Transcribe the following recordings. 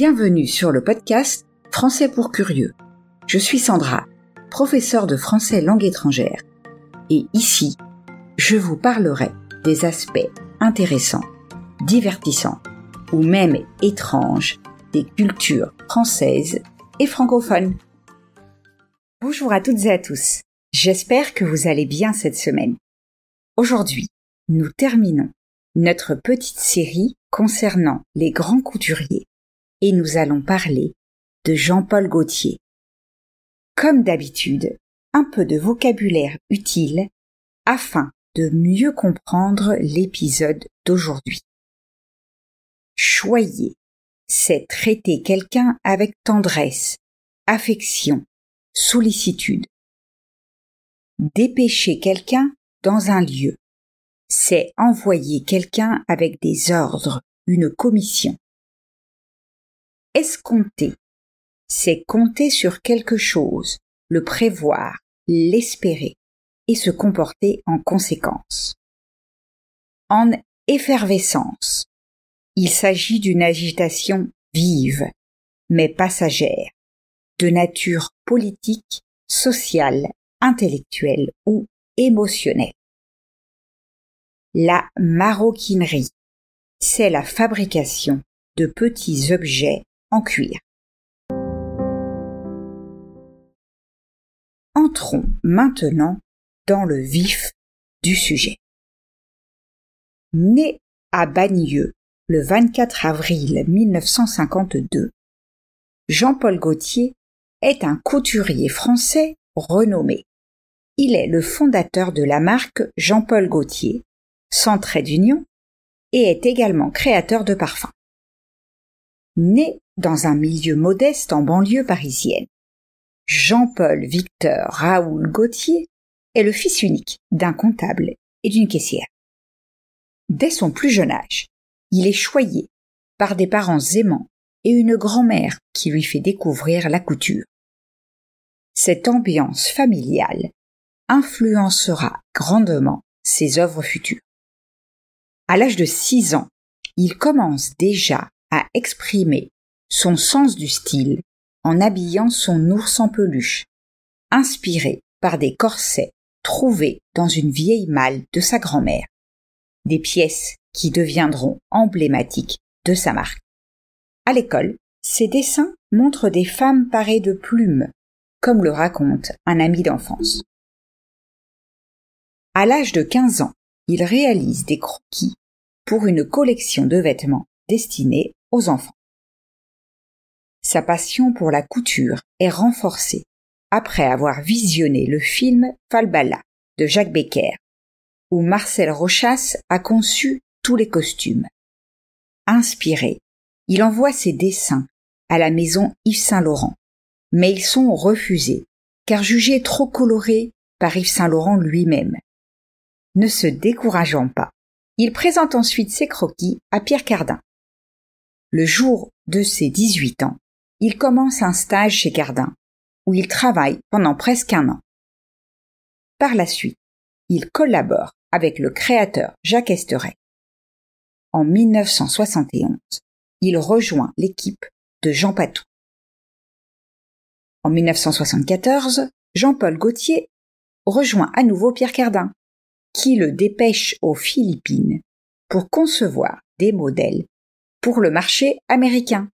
Bienvenue sur le podcast Français pour curieux. Je suis Sandra, professeure de français langue étrangère. Et ici, je vous parlerai des aspects intéressants, divertissants ou même étranges des cultures françaises et francophones. Bonjour à toutes et à tous. J'espère que vous allez bien cette semaine. Aujourd'hui, nous terminons notre petite série concernant les grands couturiers et nous allons parler de Jean-Paul Gaultier. Comme d'habitude, un peu de vocabulaire utile afin de mieux comprendre l'épisode d'aujourd'hui. Choyer, c'est traiter quelqu'un avec tendresse, affection, sollicitude. Dépêcher quelqu'un dans un lieu, c'est envoyer quelqu'un avec des ordres, une commission. Escompter, c'est compter sur quelque chose, le prévoir, l'espérer et se comporter en conséquence. En effervescence, il s'agit d'une agitation vive, mais passagère, de nature politique, sociale, intellectuelle ou émotionnelle. La maroquinerie, c'est la fabrication de petits objets en cuir. Entrons maintenant dans le vif du sujet. Né à Bagneux le 24 avril 1952, Jean-Paul Gaultier est un couturier français renommé. Il est le fondateur de la marque Jean-Paul Gaultier, sans trait d'union, et est également créateur de parfums. Dans un milieu modeste en banlieue parisienne, Jean-Paul Victor Raoul Gauthier est le fils unique d'un comptable et d'une caissière. Dès son plus jeune âge, il est choyé par des parents aimants et une grand-mère qui lui fait découvrir la couture. Cette ambiance familiale influencera grandement ses œuvres futures. À l'âge de six ans, il commence déjà à exprimer son sens du style en habillant son ours en peluche, inspiré par des corsets trouvés dans une vieille malle de sa grand-mère, des pièces qui deviendront emblématiques de sa marque. À l'école, ses dessins montrent des femmes parées de plumes, comme le raconte un ami d'enfance. À l'âge de 15 ans, il réalise des croquis pour une collection de vêtements destinés aux enfants. Sa passion pour la couture est renforcée après avoir visionné le film Falbala de Jacques Becker, où Marcel Rochas a conçu tous les costumes. Inspiré, il envoie ses dessins à la maison Yves Saint Laurent, mais ils sont refusés, car jugés trop colorés par Yves Saint Laurent lui-même. Ne se décourageant pas, il présente ensuite ses croquis à Pierre Cardin. Le jour de ses 18 ans, il commence un stage chez Cardin, où il travaille pendant presque un an. Par la suite, il collabore avec le créateur Jacques Esteret. En 1971, il rejoint l'équipe de Jean Patou. En 1974, Jean-Paul Gaultier rejoint à nouveau Pierre Cardin, qui le dépêche aux Philippines pour concevoir des modèles pour le marché américain.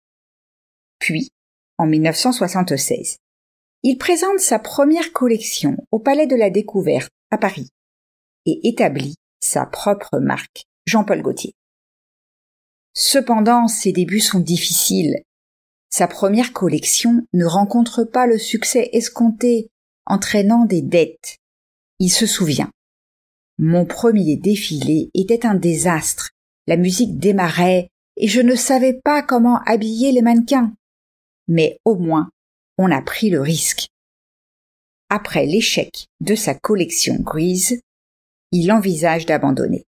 Puis, en 1976, il présente sa première collection au Palais de la Découverte à Paris et établit sa propre marque, Jean-Paul Gaultier. Cependant, ses débuts sont difficiles. Sa première collection ne rencontre pas le succès escompté, entraînant des dettes. Il se souvient. Mon premier défilé était un désastre. La musique démarrait et je ne savais pas comment habiller les mannequins. Mais au moins, on a pris le risque. Après l'échec de sa collection grise, il envisage d'abandonner.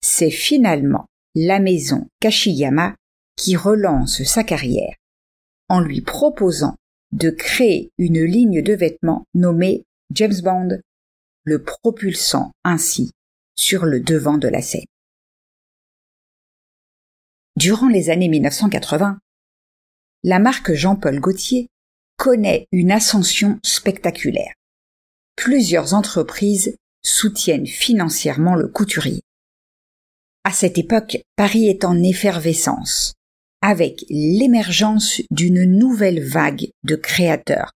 C'est finalement la maison Kashiyama qui relance sa carrière en lui proposant de créer une ligne de vêtements nommée James Bond, le propulsant ainsi sur le devant de la scène. Durant les années 1980, la marque Jean-Paul Gaultier connaît une ascension spectaculaire. Plusieurs entreprises soutiennent financièrement le couturier. À cette époque, Paris est en effervescence, avec l'émergence d'une nouvelle vague de créateurs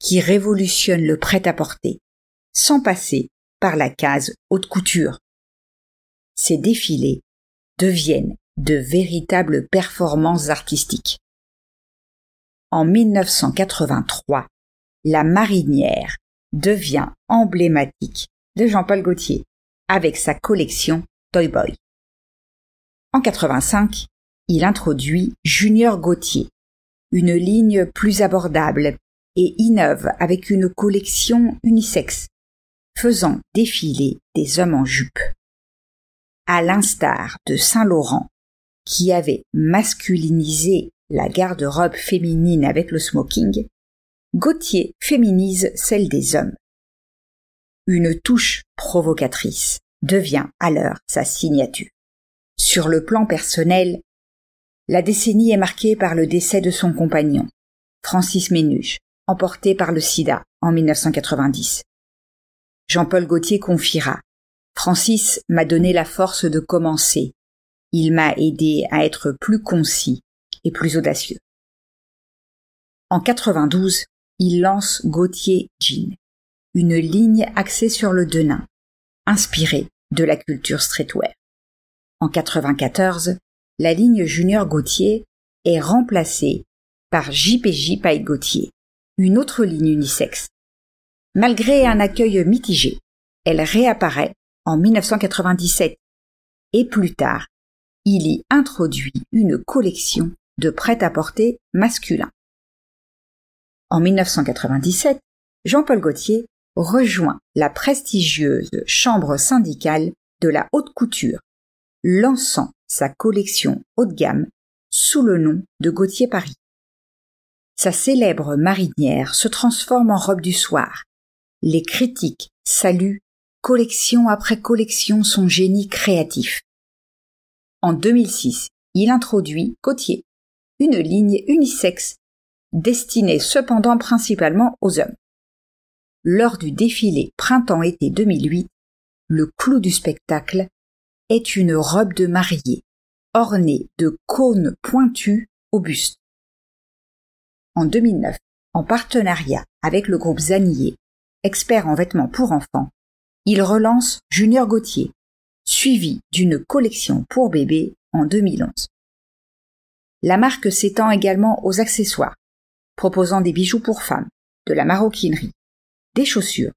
qui révolutionne le prêt-à-porter, sans passer par la case haute couture. Ces défilés deviennent de véritables performances artistiques. En 1983, la marinière devient emblématique de Jean-Paul Gaultier avec sa collection Toy Boy. En 85, il introduit Junior Gauthier, une ligne plus abordable et innove avec une collection unisexe, faisant défiler des hommes en jupe. À l'instar de Saint-Laurent, qui avait masculinisé la garde-robe féminine avec le smoking, Gauthier féminise celle des hommes. Une touche provocatrice devient alors sa signature. Sur le plan personnel, la décennie est marquée par le décès de son compagnon, Francis Ménuche, emporté par le sida en 1990. Jean-Paul Gauthier confiera Francis m'a donné la force de commencer. Il m'a aidé à être plus concis plus audacieux. En 92, il lance Gauthier Jean, une ligne axée sur le denim, inspirée de la culture streetwear. En 94, la ligne Junior Gauthier est remplacée par JPJ Paille Gauthier, une autre ligne unisexe. Malgré un accueil mitigé, elle réapparaît en 1997 et plus tard, il y introduit une collection de prêt-à-porter masculin. En 1997, Jean-Paul Gaultier rejoint la prestigieuse chambre syndicale de la haute couture, lançant sa collection haut de gamme sous le nom de Gauthier Paris. Sa célèbre marinière se transforme en robe du soir. Les critiques saluent collection après collection son génie créatif. En 2006, il introduit Gauthier, une ligne unisexe destinée cependant principalement aux hommes. Lors du défilé printemps-été 2008, le clou du spectacle est une robe de mariée ornée de cônes pointus au buste. En 2009, en partenariat avec le groupe Zanillier, expert en vêtements pour enfants, il relance Junior Gauthier, suivi d'une collection pour bébés en 2011. La marque s'étend également aux accessoires, proposant des bijoux pour femmes, de la maroquinerie, des chaussures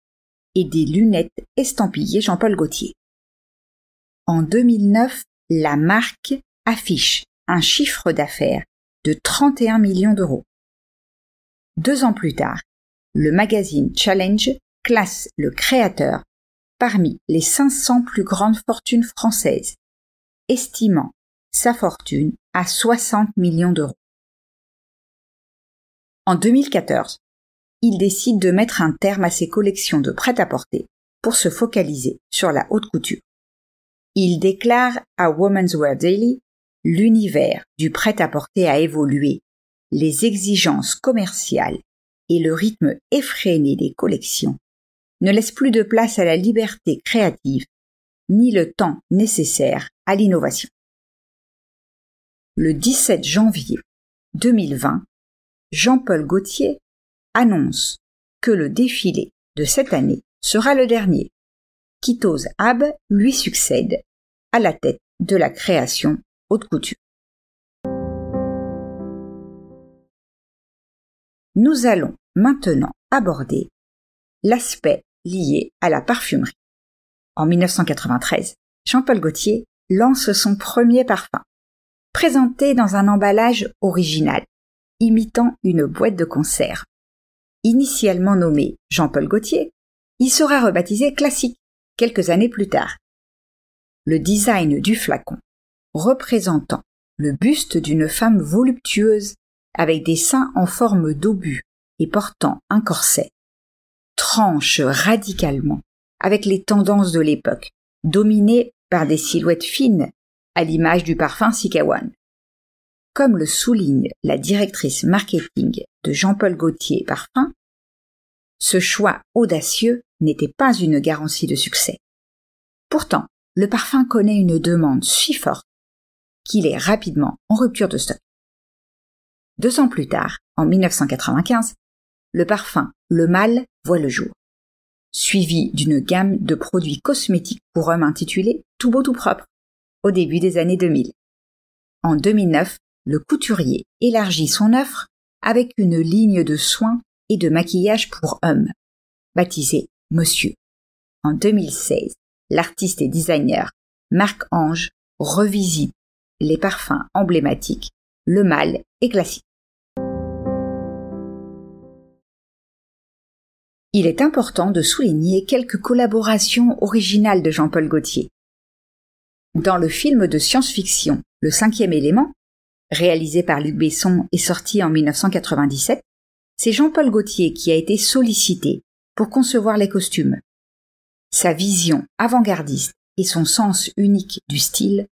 et des lunettes estampillées Jean-Paul Gaultier. En 2009, la marque affiche un chiffre d'affaires de 31 millions d'euros. Deux ans plus tard, le magazine Challenge classe le créateur parmi les 500 plus grandes fortunes françaises, estimant sa fortune à 60 millions d'euros. En 2014, il décide de mettre un terme à ses collections de prêt-à-porter pour se focaliser sur la haute couture. Il déclare à Women's Wear Daily L'univers du prêt-à-porter a évolué, les exigences commerciales et le rythme effréné des collections ne laissent plus de place à la liberté créative ni le temps nécessaire à l'innovation. Le 17 janvier 2020, Jean-Paul Gaultier annonce que le défilé de cette année sera le dernier. Kitose Ab lui succède à la tête de la création haute couture. Nous allons maintenant aborder l'aspect lié à la parfumerie. En 1993, Jean-Paul Gaultier lance son premier parfum, présenté dans un emballage original imitant une boîte de conserve. Initialement nommé Jean-Paul Gaultier, il sera rebaptisé Classique quelques années plus tard. Le design du flacon, représentant le buste d'une femme voluptueuse avec des seins en forme d'obus et portant un corset, tranche radicalement avec les tendances de l'époque, dominées par des silhouettes fines à l'image du parfum Sikawan. comme le souligne la directrice marketing de Jean-Paul Gaultier Parfum, ce choix audacieux n'était pas une garantie de succès. Pourtant, le parfum connaît une demande si forte qu'il est rapidement en rupture de stock. Deux ans plus tard, en 1995, le parfum Le Mal voit le jour, suivi d'une gamme de produits cosmétiques pour hommes intitulée Tout beau tout propre, au début des années 2000. En 2009, le couturier élargit son offre avec une ligne de soins et de maquillage pour hommes, baptisée Monsieur. En 2016, l'artiste et designer Marc Ange revisite les parfums emblématiques, le mâle et classique. Il est important de souligner quelques collaborations originales de Jean-Paul Gaultier. Dans le film de science-fiction Le cinquième élément, réalisé par Luc Besson et sorti en 1997, c'est Jean-Paul Gaultier qui a été sollicité pour concevoir les costumes. Sa vision avant-gardiste et son sens unique du style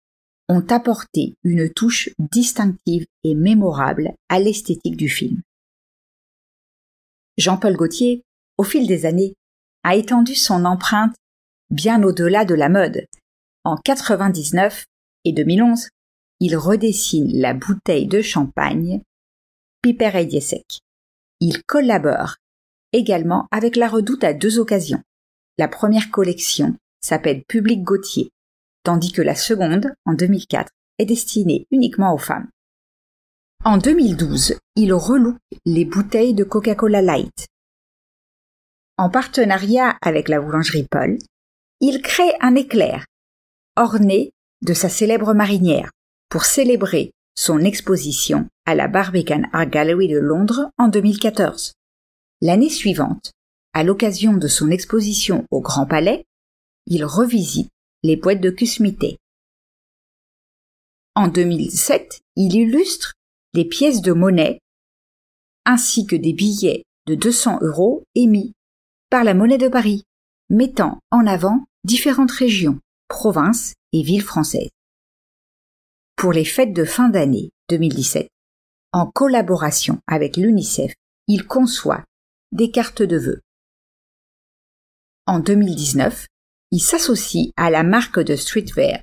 ont apporté une touche distinctive et mémorable à l'esthétique du film. Jean-Paul Gaultier, au fil des années, a étendu son empreinte bien au-delà de la mode. En 99 et 2011, il redessine la bouteille de champagne Piper Sec. Il collabore également avec la Redoute à deux occasions. La première collection s'appelle Public Gautier, tandis que la seconde, en 2004, est destinée uniquement aux femmes. En 2012, il reloue les bouteilles de Coca-Cola Light. En partenariat avec la boulangerie Paul, il crée un éclair, orné de sa célèbre marinière, pour célébrer son exposition à la Barbican Art Gallery de Londres en 2014. L'année suivante, à l'occasion de son exposition au Grand Palais, il revisite les boîtes de Cusmité. En 2007, il illustre des pièces de monnaie ainsi que des billets de 200 euros émis par la monnaie de Paris, mettant en avant différentes régions, provinces et villes françaises pour les fêtes de fin d'année 2017, en collaboration avec l'UNICEF, il conçoit des cartes de vœux. En 2019, il s'associe à la marque de streetwear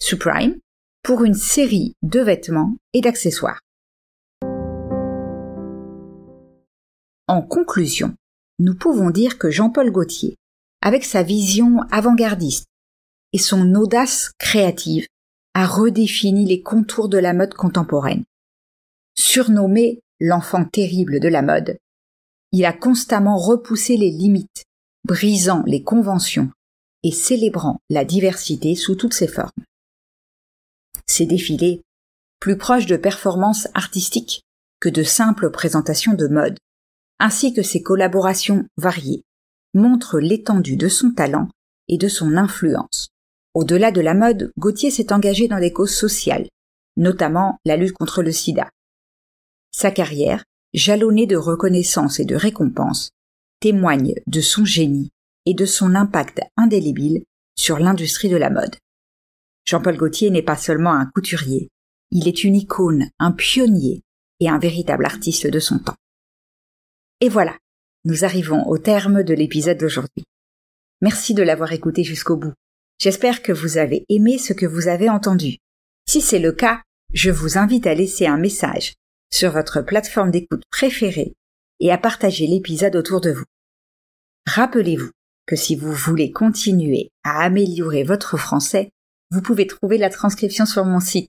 Supreme pour une série de vêtements et d'accessoires. En conclusion, nous pouvons dire que Jean-Paul Gaultier, avec sa vision avant-gardiste et son audace créative, a redéfini les contours de la mode contemporaine. Surnommé l'enfant terrible de la mode, il a constamment repoussé les limites, brisant les conventions et célébrant la diversité sous toutes ses formes. Ses défilés, plus proches de performances artistiques que de simples présentations de mode, ainsi que ses collaborations variées, montrent l'étendue de son talent et de son influence. Au-delà de la mode, Gauthier s'est engagé dans des causes sociales, notamment la lutte contre le sida. Sa carrière, jalonnée de reconnaissance et de récompenses, témoigne de son génie et de son impact indélébile sur l'industrie de la mode. Jean-Paul Gaultier n'est pas seulement un couturier, il est une icône, un pionnier et un véritable artiste de son temps. Et voilà, nous arrivons au terme de l'épisode d'aujourd'hui. Merci de l'avoir écouté jusqu'au bout. J'espère que vous avez aimé ce que vous avez entendu. Si c'est le cas, je vous invite à laisser un message sur votre plateforme d'écoute préférée et à partager l'épisode autour de vous. Rappelez-vous que si vous voulez continuer à améliorer votre français, vous pouvez trouver la transcription sur mon site.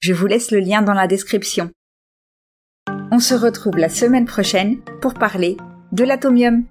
Je vous laisse le lien dans la description. On se retrouve la semaine prochaine pour parler de l'atomium.